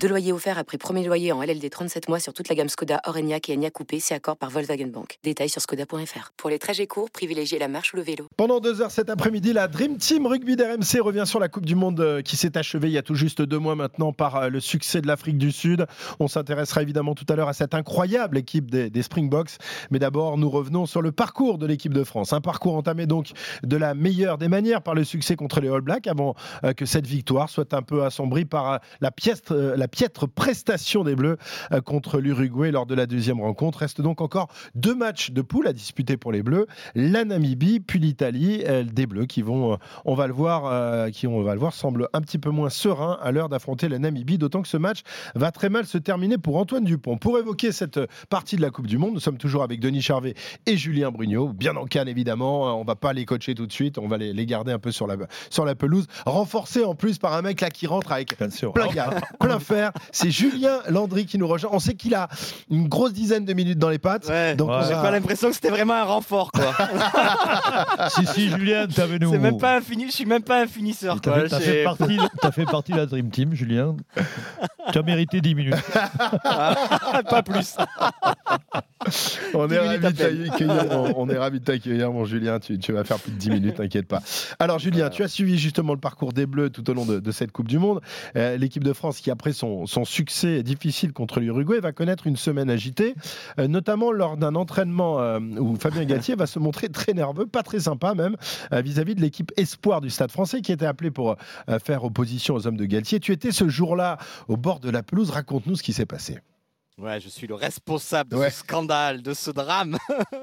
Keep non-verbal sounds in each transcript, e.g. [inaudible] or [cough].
Deux loyers offerts après premier loyer en LLD 37 mois sur toute la gamme Skoda, Orenia et Enya Coupé, c'est accord par Volkswagen Bank. Détails sur skoda.fr. Pour les trajets courts, privilégiez la marche ou le vélo. Pendant deux heures cet après-midi, la Dream Team Rugby d'RMC revient sur la Coupe du Monde euh, qui s'est achevée il y a tout juste deux mois maintenant par euh, le succès de l'Afrique du Sud. On s'intéressera évidemment tout à l'heure à cette incroyable équipe des, des Springboks. Mais d'abord, nous revenons sur le parcours de l'équipe de France. Un parcours entamé donc de la meilleure des manières par le succès contre les All Blacks avant euh, que cette victoire soit un peu assombrie par la, piètre, la piètre prestation des Bleus euh, contre l'Uruguay lors de la deuxième rencontre. Reste donc encore deux matchs de poule à disputer pour les Bleus. La Namibie, puis l'Italie. Euh, des Bleus qui vont, euh, on va le voir, qui on va le voir, semble un petit peu moins serein à l'heure d'affronter la Namibie. D'autant que ce match va très mal se terminer pour Antoine Dupont. Pour évoquer cette partie de la Coupe du Monde, nous sommes toujours avec Denis Charvet et Julien Brugnot, bien en canne évidemment. On va pas les coacher tout de suite, on va les, garder un peu sur la, sur la pelouse. Renforcé en plus par un mec là qui rentre avec plein, [laughs] plein fer. C'est Julien Landry qui nous rejoint. On sait qu'il a une grosse dizaine de minutes dans les pattes. donc j'ai pas l'impression que c'était vraiment un renfort. Quoi. [laughs] si, si, Julien, avec nous. C'est même pas un je suis même pas un finisseur. Tu as, fait partie, as fait partie de la Dream Team, Julien. tu as mérité 10 minutes. [laughs] pas plus. On, est ravis de on, est ravis de t'accueillir, mon Julien. Tu, vas faire plus de 10 minutes, t'inquiète pas. Alors, Julien, tu as suivi justement le parcours des Bleus tout au long de, cette Coupe du Monde. Euh, l'équipe de France, qui après son, succès difficile contre l'Uruguay, va connaître une semaine agitée, euh, notamment lors d'un entraînement euh, où Fabien Galtier va se montrer très nerveux, pas très sympa même, vis-à-vis de l'équipe Espoir du Stade français qui était appelée pour faire opposition aux hommes de Galtier. Tu étais ce jour-là au bord de la pelouse. Raconte-nous ce qui s'est passé. Ouais, je suis le responsable de ce scandale, de ce drame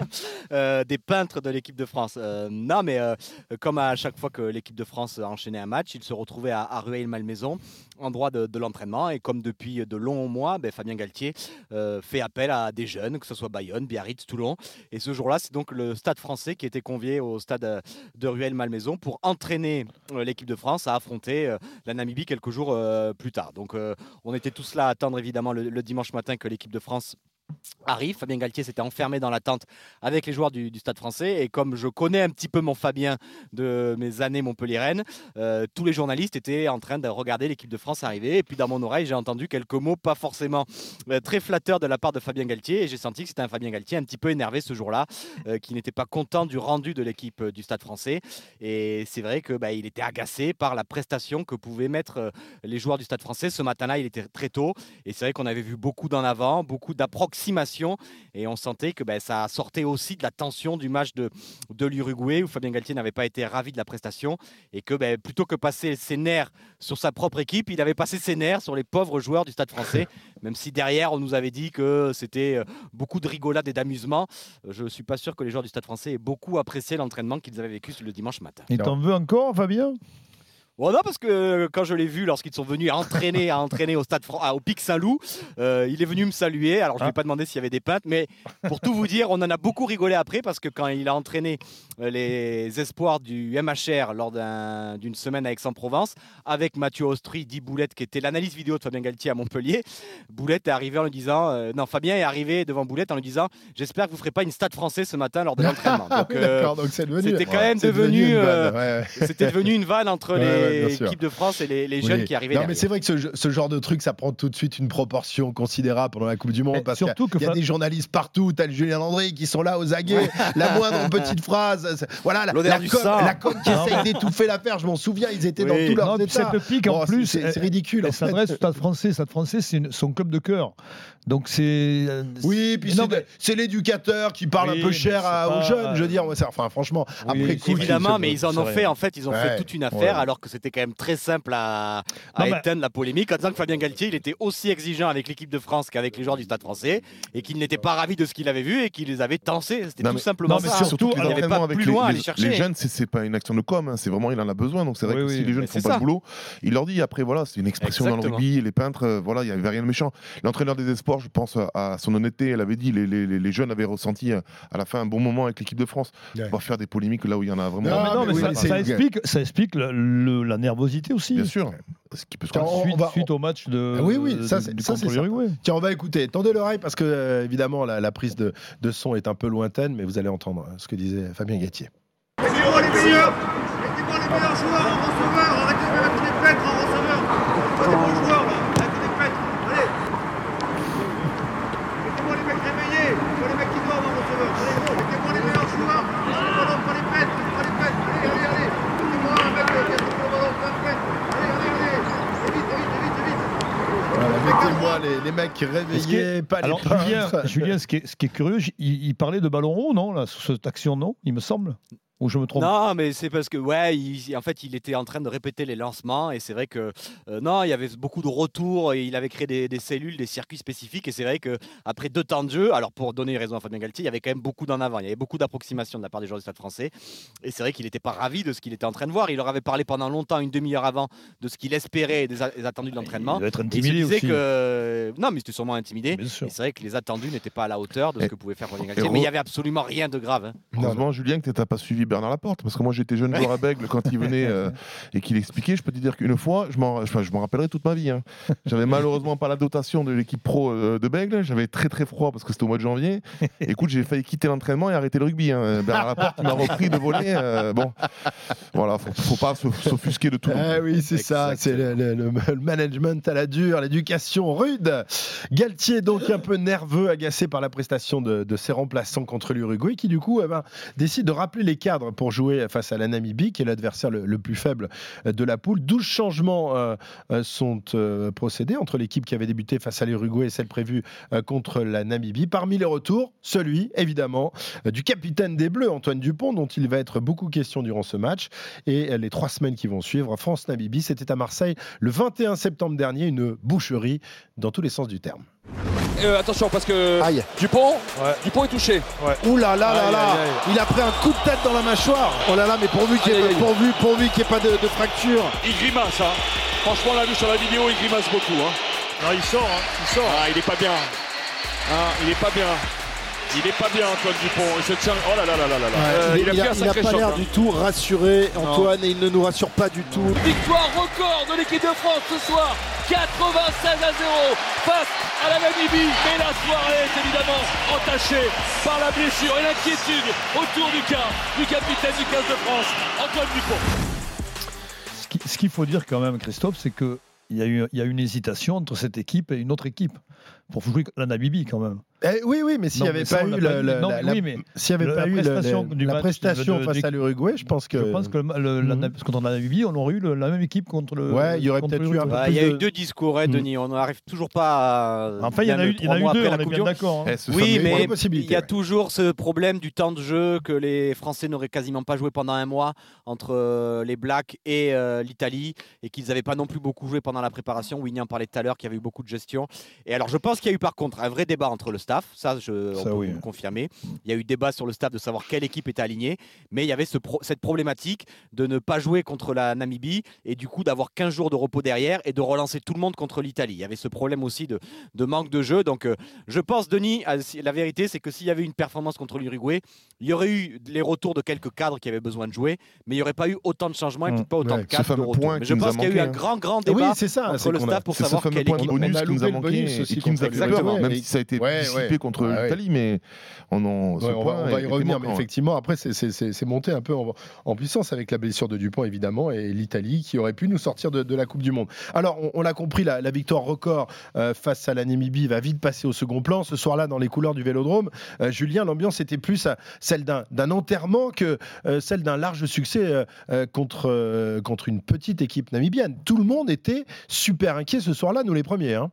[laughs] euh, des peintres de l'équipe de France. Euh, non, mais euh, comme à chaque fois que l'équipe de France enchaînait un match, il se retrouvait à, à Rueil-Malmaison, endroit de, de l'entraînement. Et comme depuis de longs mois, ben, Fabien Galtier fait appel à des jeunes, que ce soit Bayonne, Biarritz, Toulon. Et ce jour-là, c'est donc le stade français qui était convié au stade de Rueil-Malmaison pour entraîner l'équipe de France à affronter la Namibie quelques jours plus tard. Donc on était tous là à attendre évidemment le, le dimanche matin que l'équipe de France arrive. Fabien Galtier s'était enfermé dans la tente avec les joueurs du, Stade français. Et comme je connais un petit peu mon Fabien de mes années Montpellier-Rennes, euh, tous les journalistes étaient en train de regarder l'équipe de France arriver. Et puis dans mon oreille, j'ai entendu quelques mots pas forcément euh, très flatteurs de la part de Fabien Galtier. Et j'ai senti que c'était un Fabien Galtier un petit peu énervé ce jour-là, euh, qui n'était pas content du rendu de l'équipe du Stade français. Et c'est vrai que bah, était agacé par la prestation que pouvaient mettre les joueurs du Stade français. Ce matin-là, il était très tôt. Et c'est vrai qu'on avait vu beaucoup d'en avant, beaucoup et on sentait que ben, ça sortait aussi de la tension du match de, de l'Uruguay où Fabien Galtier n'avait pas été ravi de la prestation et que ben, plutôt que passer ses nerfs sur sa propre équipe, il avait passé ses nerfs sur les pauvres joueurs du Stade français, [laughs] même si derrière on nous avait dit que c'était euh, beaucoup de rigolade et d'amusement. Je ne suis pas sûr que les joueurs du Stade français aient beaucoup apprécié l'entraînement qu'ils avaient vécu le dimanche matin. Et t'en veux encore, Fabien? Bon, non, parce que euh, quand je l'ai vu lorsqu'ils sont venus entraîner, à entraîner au stade au Pic Saint-Loup, euh, il est venu me saluer. Alors je ne lui ai ah. pas demandé s'il y avait des peintes, mais pour tout vous dire, on en a beaucoup rigolé après parce que quand il a entraîné euh, les espoirs du MHR lors d'une semaine à Aix-en-Provence avec Mathieu Austri, dit Boulette, qui était l'analyse vidéo de Fabien Galtier à Montpellier, Boulette est arrivé en lui disant, non, Fabien est arrivé devant Boulette en lui disant, j'espère que vous ne ferez pas une stade français ce matin lors de [laughs] l'entraînement. C'était quand même devenu, c'était devenu une vanne entre les l'équipe de France et les, jeunes qui arrivaient. Non, mais c'est vrai que ce, genre de truc, ça prend tout de suite une proportion considérable pendant la Coupe du Monde. parce surtout qu'il y a, des journalistes partout. T'as le Julien Landry qui sont là aux aguets. [laughs] La moindre petite phrase. Voilà, la, la, com, la com qui essaye d'étouffer l'affaire. Je m'en souviens, ils étaient dans tout leur état. Cette pique, en plus, c'est ridicule. Elle s'adresse au Stade français. Stade français, c'est son club de cœur. Donc c'est. Euh, oui, puis c'est l'éducateur qui parle un peu cher aux jeunes. Je veux dire, enfin, franchement, après Évidemment, mais ils en ont fait, en fait, ils ont fait toute une affaire alors que c'était quand même très simple à, à Non, mais- éteindre la polémique en disant que Fabien Galtier, il était aussi exigeant avec l'équipe de France qu'avec les joueurs du Stade français et qu'il n'était pas ravi de ce qu'il avait vu et qu'il les avait tensés. C'était tout mais- simplement non, mais ça. surtout, les il n'y avait pas avec plus les- loin à les, aller chercher. les jeunes, c'est- c'est pas une action de com, hein, c'est vraiment il en a besoin. Donc c'est vrai Oui, que oui. si les jeunes Mais font pas le boulot, il leur dit après voilà, c'est une expression dans le Exactement. rugby. Les peintres, euh, voilà, il y avait rien de méchant. L'entraîneur des espoirs, je pense à son honnêteté, elle avait dit les, les, les- les jeunes avaient ressenti euh, à la fin un bon moment avec l'équipe de France. Ouais. On va faire des polémiques là où il y en a vraiment. Non, Non, mais, non, mais ça, explique, ça explique le- le- la nervosité aussi. Bien sûr. Ce qui peut se Tiens, on- Suite, va- suite au match de, Ah oui, oui, ça, c'est- l'Uruguay. Tiens, on va écouter. Tendez l'oreille parce que, euh, évidemment, la, la prise de, de son est un peu lointaine, mais vous allez entendre euh, ce que disait Fabien Gatier. Mettez-moi les meilleurs Mettez-moi les meilleurs joueurs en receveur Arrêtez de mettre des pètres en receveur Pas des bons joueurs là Arrêtez des pètres Allez Mettez-moi les mecs réveillés Pas les mecs qui dorment en receveur Allez gros Mettez-moi les meilleurs joueurs Laissez le ballon, pas les pètres Pas les pètres Allez, allez, allez Mettez-moi un mec qui a touché le ballon, pas de pètres Allez, allez, allez Vite, vite, vite, vite, vite Voilà, Mettez-moi les, les mecs réveillés, que- pas les Alors, peintres. Julien, Julien, ce, qui est, ce qui est curieux, il parlait de ballon rond, non, là, sur cette action, non Il me semble Ou je me trompe Non, mais c'est parce que, ouais, il- en fait, il était en train de répéter les lancements et c'est vrai que, euh, non, il y avait beaucoup de retours et il avait créé des, des cellules, des circuits spécifiques et c'est vrai que après deux temps de jeu, alors pour donner raison à Fabien Galtier, il y avait quand même beaucoup d'en avant, il y avait beaucoup d'approximations de la part des joueurs du Stade français et c'est vrai qu'il n'était pas ravi de ce qu'il était en train de voir. Il leur avait parlé pendant longtemps, une demi-heure avant, de ce qu'il espérait et des, a- des attendus de l'entraînement. Il doit être Et il se intimidé aussi. que, non, mais c'était sûrement intimidé. C'est vrai que les attendus n'étaient pas à la hauteur de ce que pouvait faire Fabien Galtier, mais il y avait absolument rien de grave. hein. Heureusement, Julien, que tu n'as pas suivi Bernard Laporte. Parce que moi, j'étais jeune joueur à Bègle quand il venait euh, [laughs] et qu'il expliquait. Je peux te dire qu'une fois, je m'en je m'en rappellerai toute ma vie. hein. J'avais malheureusement pas la dotation de l'équipe pro euh, de Bègle. J'avais très très froid parce que c'était au mois de janvier. [laughs] Écoute, j'ai failli quitter l'entraînement et arrêter le rugby. hein. Bernard Laporte m'a repris de voler. euh, bon, voilà, faut, faut pas s'offusquer de tout. Ah oui, c'est ça, c'est le, le- le- le management à la dure, l'éducation rude. Galtier, donc un peu nerveux, agacé par la prestation de, de ses remplaçants contre l'Uruguay, qui du coup eh ben, décide de rappeler les pour jouer face à la Namibie, qui est l'adversaire le, plus faible de la poule. 12 changements euh, euh, sont euh, procédés entre l'équipe qui avait débuté face à l'Uruguay et celle prévue euh, contre la Namibie. Parmi les retours, celui, évidemment, euh, du capitaine des Bleus, Antoine Dupont, dont il va être beaucoup question durant ce match et euh, les trois semaines qui vont suivre. France-Namibie, c'était à Marseille le 21 septembre dernier, une boucherie dans tous les sens du terme. Euh, attention parce que Aïe. Dupont, Dupont est touché. Ouh là là là Aïe, là aïe, aïe. Il a pris un coup de tête dans la mâchoire Oh là là, mais pourvu qu'il n'y ait, pourvu, pourvu pas de, de fracture Il grimace. Hein. Franchement, on l'a vu sur la vidéo, il grimace beaucoup. Hein. Non, il sort, hein, il sort. Ah, il est pas bien. Ah, il est pas bien. Il est pas bien, Antoine Dupont. Il se tient. Oh là là là là là là. Euh, il, a il pris a, un il a sacré pas l'air hein. du tout rassuré, Antoine, et il ne nous rassure pas du tout. Victoire record de l'équipe de France ce soir. 96 à 0 face à la Namibie. Mais la soirée est évidemment entachée par la blessure et l'inquiétude autour du cas du capitaine du 15 de France, Antoine Dupont. Ce qui- Ce qu'il faut dire quand même, Christophe, c'est que il y, a eu, y a une hésitation entre cette équipe et une autre équipe pour jouer la Namibie quand même. Eh oui, oui, mais s'il n'y avait pas eu l'a prestation le- du la match prestation de- face de- à l'Uruguay, je pense que. Je pense que le- le- la, Mhm. dans la Namibie, on aurait eu le- la même équipe contre le. Ouais, il y aurait contre peut-être eu un peu. Bah, il y a eu de- deux discours, hein, Mm. Denis. On n'arrive toujours pas à. Enfin, il y en a eu, il y en a trois eu deux, on la est bien d'accord. hein. Eh, Oui, mais il y a toujours ce problème du temps de jeu que les Français n'auraient quasiment pas joué pendant un mois entre euh, les Blacks et euh, l'Italie et qu'ils n'avaient pas non plus beaucoup joué pendant la préparation. Winnie en parlait tout à l'heure qu'il y avait eu beaucoup de gestion. Et alors, je pense qu'il y a eu par contre un vrai débat entre le staff. Ça, je, on Ça, peut oui. vous le confirmer. Il y a eu débat sur le staff de savoir quelle équipe était alignée. Mais il y avait ce pro- cette problématique de ne pas jouer contre la Namibie et du coup d'avoir 15 jours de repos derrière et de relancer tout le monde contre l'Italie. Il y avait ce problème aussi de, de manque de jeu. Donc, euh, je pense, Denis, à- si- la vérité, c'est que s'il y avait une performance contre l'Uruguay, il y aurait eu les retours de quelques cadres qui avaient besoin de jouer, mais il n'y aurait pas eu autant de changements et Mm. peut-être pas autant Ouais. de cadres de retour. Mais je pense qu'il y a eu un hein. grand, grand Oui, débat ça. entre le staff pour savoir quelle équipe. bonus on a qui nous loupé a le manqué bonus et aussi qui nous a contre fait l'Uruguay. peur, même Et- si ça a été Ouais, dissipé ouais. contre ouais. l'Italie, mais on en, ce on, va, point on va y revenir, manquant, mais hein. effectivement, après, c'est- monté un peu en, en puissance avec la blessure de Dupont, évidemment, et l'Italie qui aurait pu nous sortir de, de la Coupe du Monde. Alors, on, on l'a compris, la, la victoire record euh, face à la Namibie va vite passer au second plan. Ce soir-là, dans les couleurs du vélodrome, euh, Julien, l'ambiance était plus à celle d'un enterrement que euh, celle d'un large succès contre, euh, contre une petite équipe namibienne. Tout le monde était super inquiet ce soir-là, nous les premiers. hein.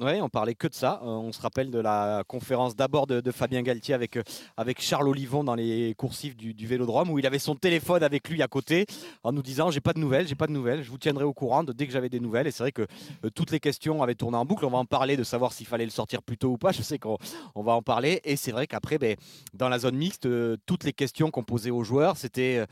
Oui, on parlait que de ça. Euh, on se rappelle de la conférence d'abord de, Fabien Galtier avec, euh, avec Charles Olivon dans les coursifs du, Vélodrome où il avait son téléphone avec lui à côté en nous disant j'ai pas de nouvelles, j'ai pas de nouvelles, je vous tiendrai au courant dès que j'avais des nouvelles. Et c'est vrai que euh, toutes les questions avaient tourné en boucle. On va en parler de savoir s'il fallait le sortir plus tôt ou pas. Je sais qu'on on va en parler. Et c'est vrai qu'après, ben, dans la zone mixte, toutes les questions qu'on posait aux joueurs, c'était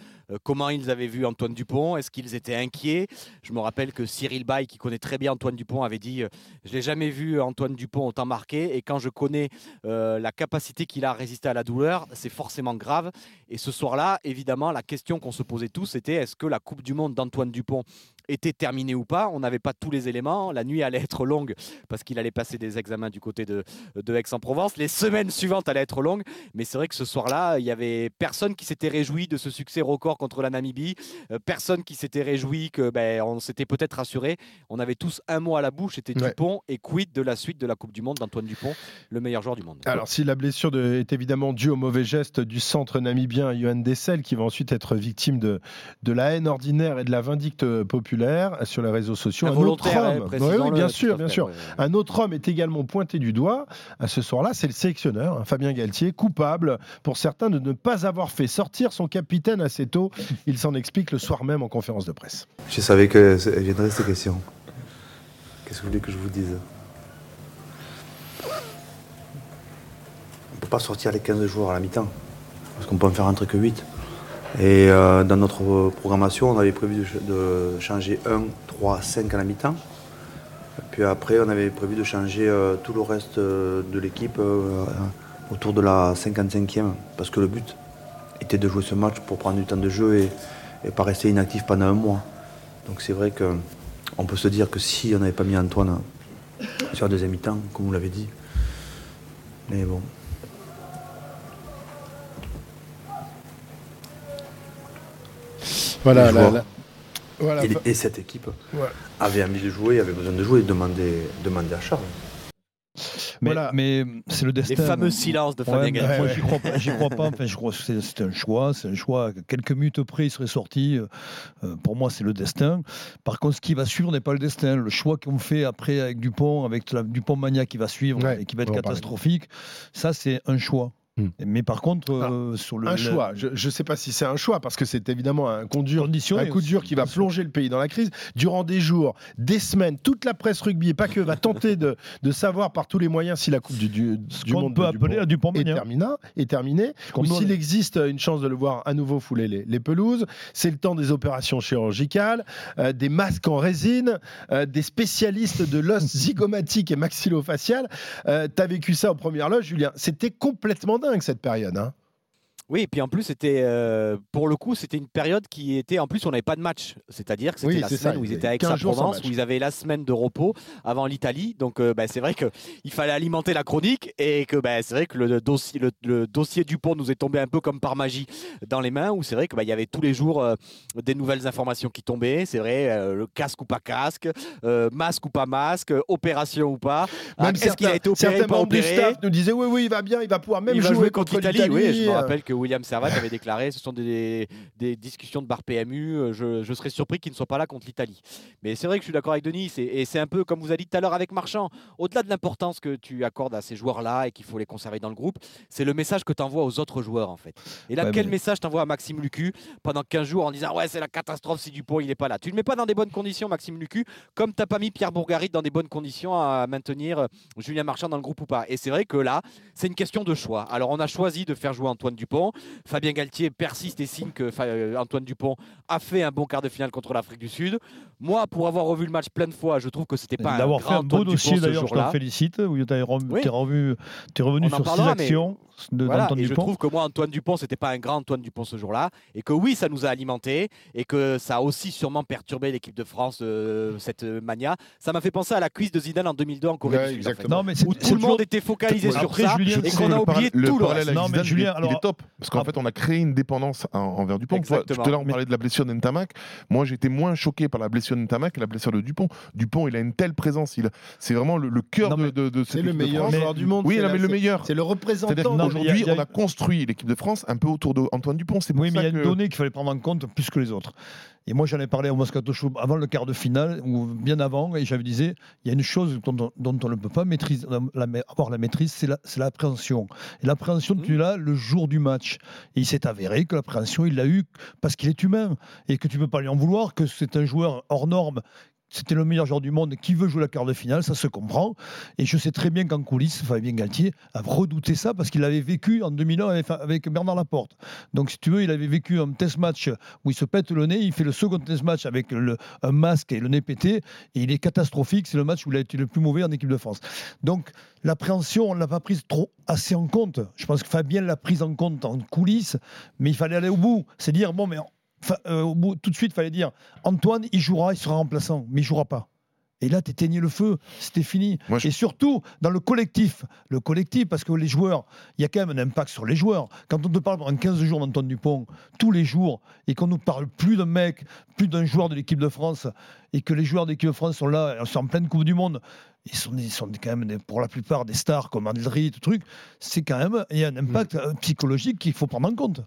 comment ils avaient vu Antoine Dupont, est-ce qu'ils étaient inquiets? Je me rappelle que Cyril Bay, qui connaît très bien Antoine Dupont, avait dit je l'ai jamais vu Antoine Dupont autant marqué. Et quand je connais euh, la capacité qu'il a à résister à la douleur, c'est forcément grave. Et ce soir-là, évidemment, la question qu'on se posait tous, c'était est-ce que la Coupe du Monde d'Antoine Dupont était terminée ou pas On n'avait pas tous les éléments. La nuit allait être longue parce qu'il allait passer des examens du côté de, de Aix-en-Provence. Les semaines suivantes allaient être longues. Mais c'est vrai que ce soir-là, il y avait personne qui s'était réjoui de ce succès record contre la Namibie. Euh, personne qui s'était réjoui que ben, on s'était peut-être rassuré. On avait tous un mot à la bouche, c'était Ouais. Dupont. Et quid de la suite de la Coupe du Monde d'Antoine Dupont, le meilleur joueur du monde Alors, si la blessure de- est évidemment due au mauvais geste du centre namibien Johan Dessel, qui va ensuite être victime de, de la haine ordinaire et de la vindicte populaire sur les réseaux sociaux, un autre homme, oui, bien sûr, bien sûr, ouais. un autre homme est également pointé du doigt à ce soir-là, c'est le sélectionneur, hein, Fabien Galtier, coupable pour certains de ne pas avoir fait sortir son capitaine assez tôt. Il s'en explique le soir même en conférence de presse. Je savais que viendrait cette question. Qu'est-ce que vous voulez que je vous dise? On ne peut pas sortir les 15 joueurs à la mi-temps, parce qu'on peut en faire entrer que 8. Et euh, dans notre programmation, on avait prévu de, ch- de changer 1, 3, 5 à la mi-temps. Puis après, on avait prévu de changer euh, tout le reste euh, de l'équipe autour de la 55e, parce que le but était de jouer ce match pour prendre du temps de jeu et, et pas rester inactif pendant un mois. Donc c'est vrai que on peut se dire que si on n'avait pas mis Antoine sur la deuxième mi-temps, comme vous l'avez dit, mais bon. Voilà, Les la- joueurs. la- voilà, et, cette équipe Ouais. avait envie de jouer, avait besoin de jouer, demander, demander à Charles. Mais, Voilà. mais c'est le destin. Les fameux silences de Ouais, Fabien Galtier. moi, j'y crois pas. J'y crois pas. Enfin, je crois que c'est un choix. C'est un choix. Quelques minutes près, il serait sorti. Euh, pour moi, c'est le destin. Par contre, ce qui va suivre n'est pas le destin. Le choix qu'on fait après avec Dupont, avec la Dupont Mania qui va suivre Ouais, et qui va être catastrophique, ça, c'est un choix. Hmm. Mais par contre, euh, sur le un le- choix. Je ne sais pas si c'est un choix parce que c'est évidemment un coup dur, conditionné un coup aussi, dur qui va plonger le pays dans la crise durant des jours, des semaines. Toute la presse rugby et pas que va tenter de, de savoir par tous les moyens si la Coupe du, du, ce du qu'on monde peut de appeler à Dupont est, termina- est terminé, qu'on ou s'il existe une chance de le voir à nouveau fouler les, les pelouses. C'est le temps des opérations chirurgicales, euh, des masques en résine, euh, des spécialistes de l'os [laughs] zygomatique et maxillofacial. Euh, tu as vécu ça aux premières loges, Julien. C'était complètement dingue cette période. hein. Oui, et puis en plus, c'était euh, pour le coup, c'était une période qui était. En plus, on n'avait pas de match. C'est-à-dire que c'était Oui, la semaine ça, où il ils étaient à avait 15 jours sans Aix-en-Provence, où ils avaient la semaine de repos avant l'Italie. Donc, euh, bah, c'est vrai qu'il fallait alimenter la chronique et que bah, c'est vrai que le dossier, le, le dossier Dupont nous est tombé un peu comme par magie dans les mains, où c'est vrai qu'il y avait tous les jours euh, des nouvelles informations qui tombaient. C'est vrai, le casque ou pas casque, masque ou pas masque, opération ou pas. Ah, Même Est-ce qu'il a été opéré certains pas du opéré staff nous disaient oui, oui, il va bien, il va pouvoir même il va jouer, contre l'Italie. Oui, je me rappelle que William Servat avait déclaré ce sont des, des discussions de bar PMU. euh, Je, je serais surpris qu'il ne soit pas là contre l'Italie. Mais c'est vrai que je suis d'accord avec Denis. Et c'est un peu comme vous avez dit tout à l'heure avec Marchand. Au-delà de l'importance que tu accordes à ces joueurs-là et qu'il faut les conserver dans le groupe, c'est le message que tu envoies aux autres joueurs en fait. Et là, Ouais, quel mais- message t'envoies à Maxime Lucu pendant 15 jours en disant ouais c'est la catastrophe si Dupont il n'est pas là? Tu ne le mets pas dans des bonnes conditions Maxime Lucu, comme t'as pas mis Pierre Bourgarit dans des bonnes conditions à maintenir euh, Julien Marchand dans le groupe ou pas. Et c'est vrai que là, c'est une question de choix. Alors on a choisi de faire jouer Antoine Dupont. Fabien Galtier persiste et signe que fa- euh, Antoine Dupont a fait un bon quart de finale contre l'Afrique du Sud. Moi, pour avoir revu le match plein de fois, je trouve que c'était pas un D'avoir grand fait un beau dossier d'ailleurs, je t'en félicite, où tu es revenu, Oui. t'es revenu, t'es revenu sur six parlera, mais actions de Voilà, d'Antoine et je trouve que moi, Antoine Dupont, c'était pas un grand Antoine Dupont ce jour-là, et que oui, ça nous a alimenté, et que ça a aussi sûrement perturbé l'équipe de France, euh, cette euh, mania. Ça m'a fait penser à la cuisse de Zidane en 2002 en Corée Ouais, du Sud, en fait, exactement. Non, mais où tout le monde toujours- était focalisé sur Après, ça, Julien, et qu'on a oublié le tout le reste. Non, mais Zidane, il Julien, il alors- est top. Parce qu'en Ah. fait, on a créé une dépendance en- envers Dupont. Tout à l'heure, on parlait de la blessure d'Entamac. Moi, j'étais moins choqué par la blessure d'Entamac que la blessure de Dupont. Dupont, il a une telle présence. Il... C'est vraiment le, le cœur Non, de, de, de C'est cette le équipe de meilleur France. joueur du monde. Oui, non, la- mais le meilleur. C'est le représentant. C'est-à-dire Non, mais qu'aujourd'hui, il y a- il y a- on a construit l'équipe de France un peu autour d'Antoine Dupont. C'est pour Oui, mais ça il y a une que- donnée qu'il fallait prendre en compte plus que les autres. Et moi, j'en ai parlé au Moscato Show avant le quart de finale, ou bien avant, et j'avais disé, il y a une chose dont, on- dont on ne peut pas maîtriser, la- avoir la maîtrise, c'est la- c'est l'appréhension. Et l'appréhension, tu l'as le jour du match. Il s'est avéré que l'appréhension, il l'a eu parce qu'il est humain, et que tu ne peux pas lui en vouloir, que c'est un joueur hors norme. C'était le meilleur joueur du monde qui veut jouer la quart de finale, ça se comprend. Et je sais très bien qu'en coulisses, Fabien Galtier a redouté ça parce qu'il l'avait vécu en 2001 avec, Bernard Laporte. Donc, si tu veux, il avait vécu un test match où il se pète le nez, il fait le second test match avec le, un masque et le nez pété, et il est catastrophique. C'est le match où il a été le plus mauvais en équipe de France. Donc, l'appréhension, on ne l'a pas prise trop assez en compte. Je pense que Fabien l'a prise en compte en coulisses, mais il fallait aller au bout. C'est dire, bon, mais au bout, tout de suite, il fallait dire, Antoine, il jouera, il sera remplaçant, mais il jouera pas. Et là, tu éteignais le feu, c'était fini. Moi, je- Et surtout, dans le collectif, le collectif, parce que les joueurs, il y a quand même un impact sur les joueurs. Quand on te parle pendant 15 jours d'Antoine Dupont, tous les jours, et qu'on nous parle plus d'un mec, plus d'un joueur de l'équipe de France, et que les joueurs de l'équipe de France sont là, ils sont en pleine Coupe du Monde, ils sont, ils sont quand même des- pour la plupart des stars comme Andri, tout truc, c'est quand même, il y a un impact euh, psychologique qu'il faut prendre en compte.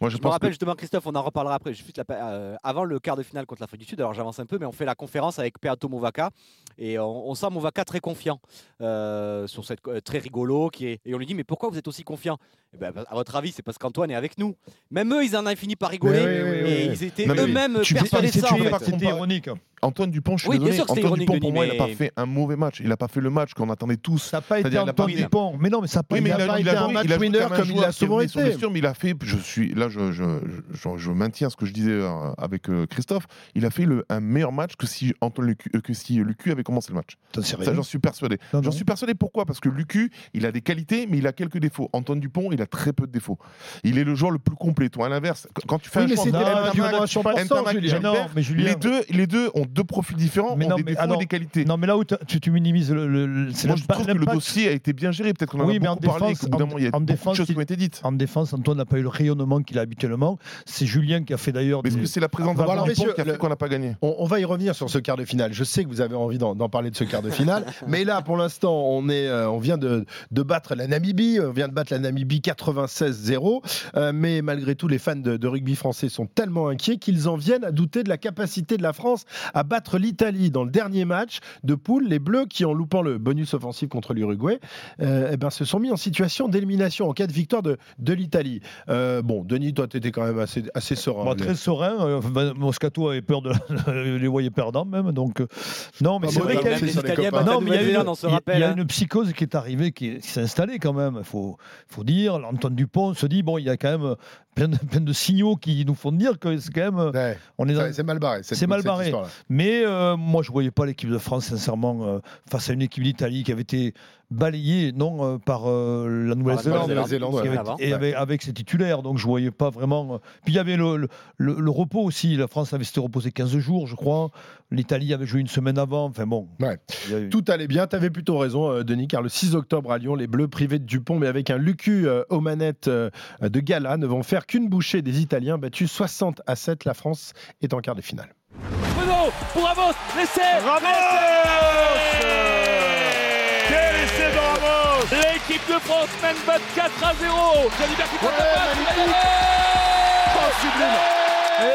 Moi, je Je me rappelle que- justement, Christophe, on en reparlera après. Juste la- euh, avant le quart de finale contre l'Afrique du Sud, alors j'avance un peu, mais on fait la conférence avec Peato Movaca et on, on sent Movaca très confiant euh, sur cette euh, très rigolo qui est et on lui dit mais pourquoi vous êtes aussi confiant? Eh ben, À votre avis, c'est parce qu'Antoine est avec nous. Même eux, ils en ont fini par rigoler Oui, oui, oui, et oui. ils étaient eux-mêmes persuadés de ça. C'était ironique. Antoine Dupont, je suis Oui, bien sûr que Antoine ironique, Dupont, pour Denis, moi, il n'a pas fait un mauvais match. Il n'a pas fait le match qu'on attendait tous. Ça n'a pas été a pas Antoine Dupont. Mais non, mais ça n'a pas Oui, mais il a, pas il été a un match a winner comme un comme il est souvent été. blessure, mais il a fait, je suis là, je, je, je, je maintiens ce que je disais euh, avec euh, Christophe. Il a fait le, un meilleur match que si Antoine Lucu, euh, que si Lucu avait commencé le match. Ça, j'en suis persuadé. J'en suis persuadé pourquoi? Parce que Lucu, il a des qualités, mais il a quelques défauts. Antoine Dupont, il a très peu de défauts. Il est le joueur le plus complet. Toi, à l'inverse, qu- quand tu fais un choix les deux ont deux profils différents, Mais ont non, des mais défauts alors- et des qualités. Non, mais là où tu, tu minimises le. le- le- c'est Moi, je trouve que le dossier a été bien géré. Peut-être qu'on en Oui, a mais en beaucoup parlé, défense- d'un moment, il y a en de défense, choses qui ont été dites. En défense, Antoine n'a pas eu le rayonnement qu'il a habituellement. C'est Julien qui a fait d'ailleurs. Mais est-ce que c'est la présence d'Antoine Dupont messieurs, qui a fait le- qu'on n'a pas gagné? On, on va y revenir sur ce quart de finale. Je sais que vous avez envie d'en d'en parler de ce quart de finale, [laughs] mais là, pour l'instant, on est, euh, on vient de, de battre la Namibie. On vient de battre la Namibie 96-0. Euh, mais malgré tout, les fans de, de rugby français sont tellement inquiets qu'ils en viennent à douter de la capacité de la France à battre l'Italie dans le dernier match de poule. Les Bleus, qui en loupant le bonus offensif contre l'Uruguay, euh, eh ben, se sont mis en situation d'élimination en cas de victoire de, de l'Italie. Euh, bon, Denis, toi, tu étais quand même assez, assez serein. Moi, très serein. euh, enfin, Moscato avait peur de [laughs] les voyait perdants même. Donc euh, non, mais Ah c'est bon, vrai qu'il y a- y une, psychose qui est arrivée, qui, qui s'est installée quand même. Il faut, faut dire, Antoine Dupont se dit bon, il y a quand même plein de, [laughs] plein de signaux qui nous font dire que c'est quand même, Ouais, on est c'est mal barré. cette- C'est mal barré. Mais euh, moi, je voyais pas l'équipe de France, sincèrement, euh, face à une équipe d'Italie qui avait été balayée, non, euh, par euh, la Nouvelle-Zélande. Et avec, avec ses titulaires, donc je voyais pas vraiment. euh, Puis il y avait le, le, le- le repos aussi. La France avait s'était reposée 15 jours, je crois. L'Italie avait joué une semaine avant. Enfin bon. Ouais. eu- Tout allait bien, tu avais plutôt raison, euh, Denis, car le 6 octobre à Lyon, les Bleus privés de Dupont, mais avec un Lucu euh, aux manettes euh, de gala, ne vont faire qu'une bouchée des Italiens, battus 60 à 7. La France est en quart de finale. Renaud pour Ramos, l'essai Quel essai de Ramos. L'équipe de France mène 24 à 0 Jalibert qui prend la passe,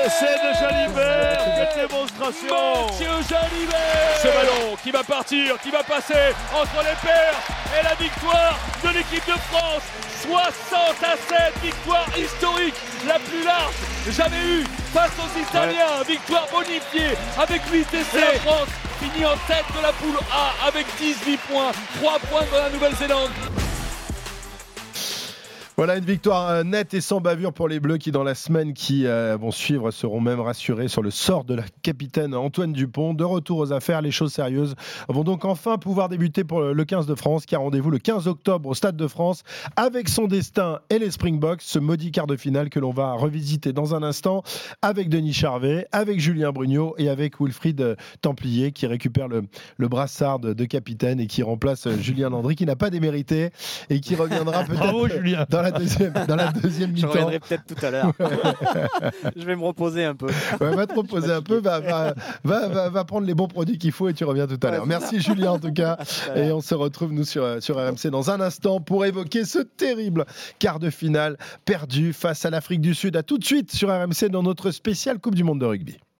Essai de Jalibert. Quelle démonstration. Mathieu Jalibert. Ce ballon qui va partir, qui va passer entre les paires et la victoire de l'équipe de France 60 à 7, victoire historique, la plus large jamais eue face aux Italiens, victoire bonifiée avec 8 essais. La France finit en tête de la poule A avec 18 points, 3 points dans la Nouvelle-Zélande. Voilà une victoire euh, nette et sans bavure pour les Bleus qui, dans la semaine qui euh, vont suivre, seront même rassurés sur le sort de la capitaine Antoine Dupont. De retour aux affaires, les choses sérieuses vont donc enfin pouvoir débuter pour le 15 de France, qui a rendez-vous le 15 octobre au Stade de France avec son destin et les Springboks, ce maudit quart de finale que l'on va revisiter dans un instant avec Denis Charvet, avec Julien Brugnot et avec Wilfried euh, Templier qui récupère le, le brassard de, de capitaine et qui remplace Julien Landry qui n'a pas démérité et qui reviendra [laughs] peut-être dans la deuxième, dans la deuxième Je mi-temps. reviendrai peut-être tout à l'heure. [laughs] je vais me reposer un peu. Ouais, va te reposer un peu, va, va, va, prendre les bons produits qu'il faut et tu reviens tout à l'heure. Merci Julien en tout cas. Et on se retrouve nous sur, sur RMC dans un instant pour évoquer ce terrible quart de finale perdu face à l'Afrique du Sud. À tout de suite sur RMC dans notre spécial Coupe du Monde de rugby.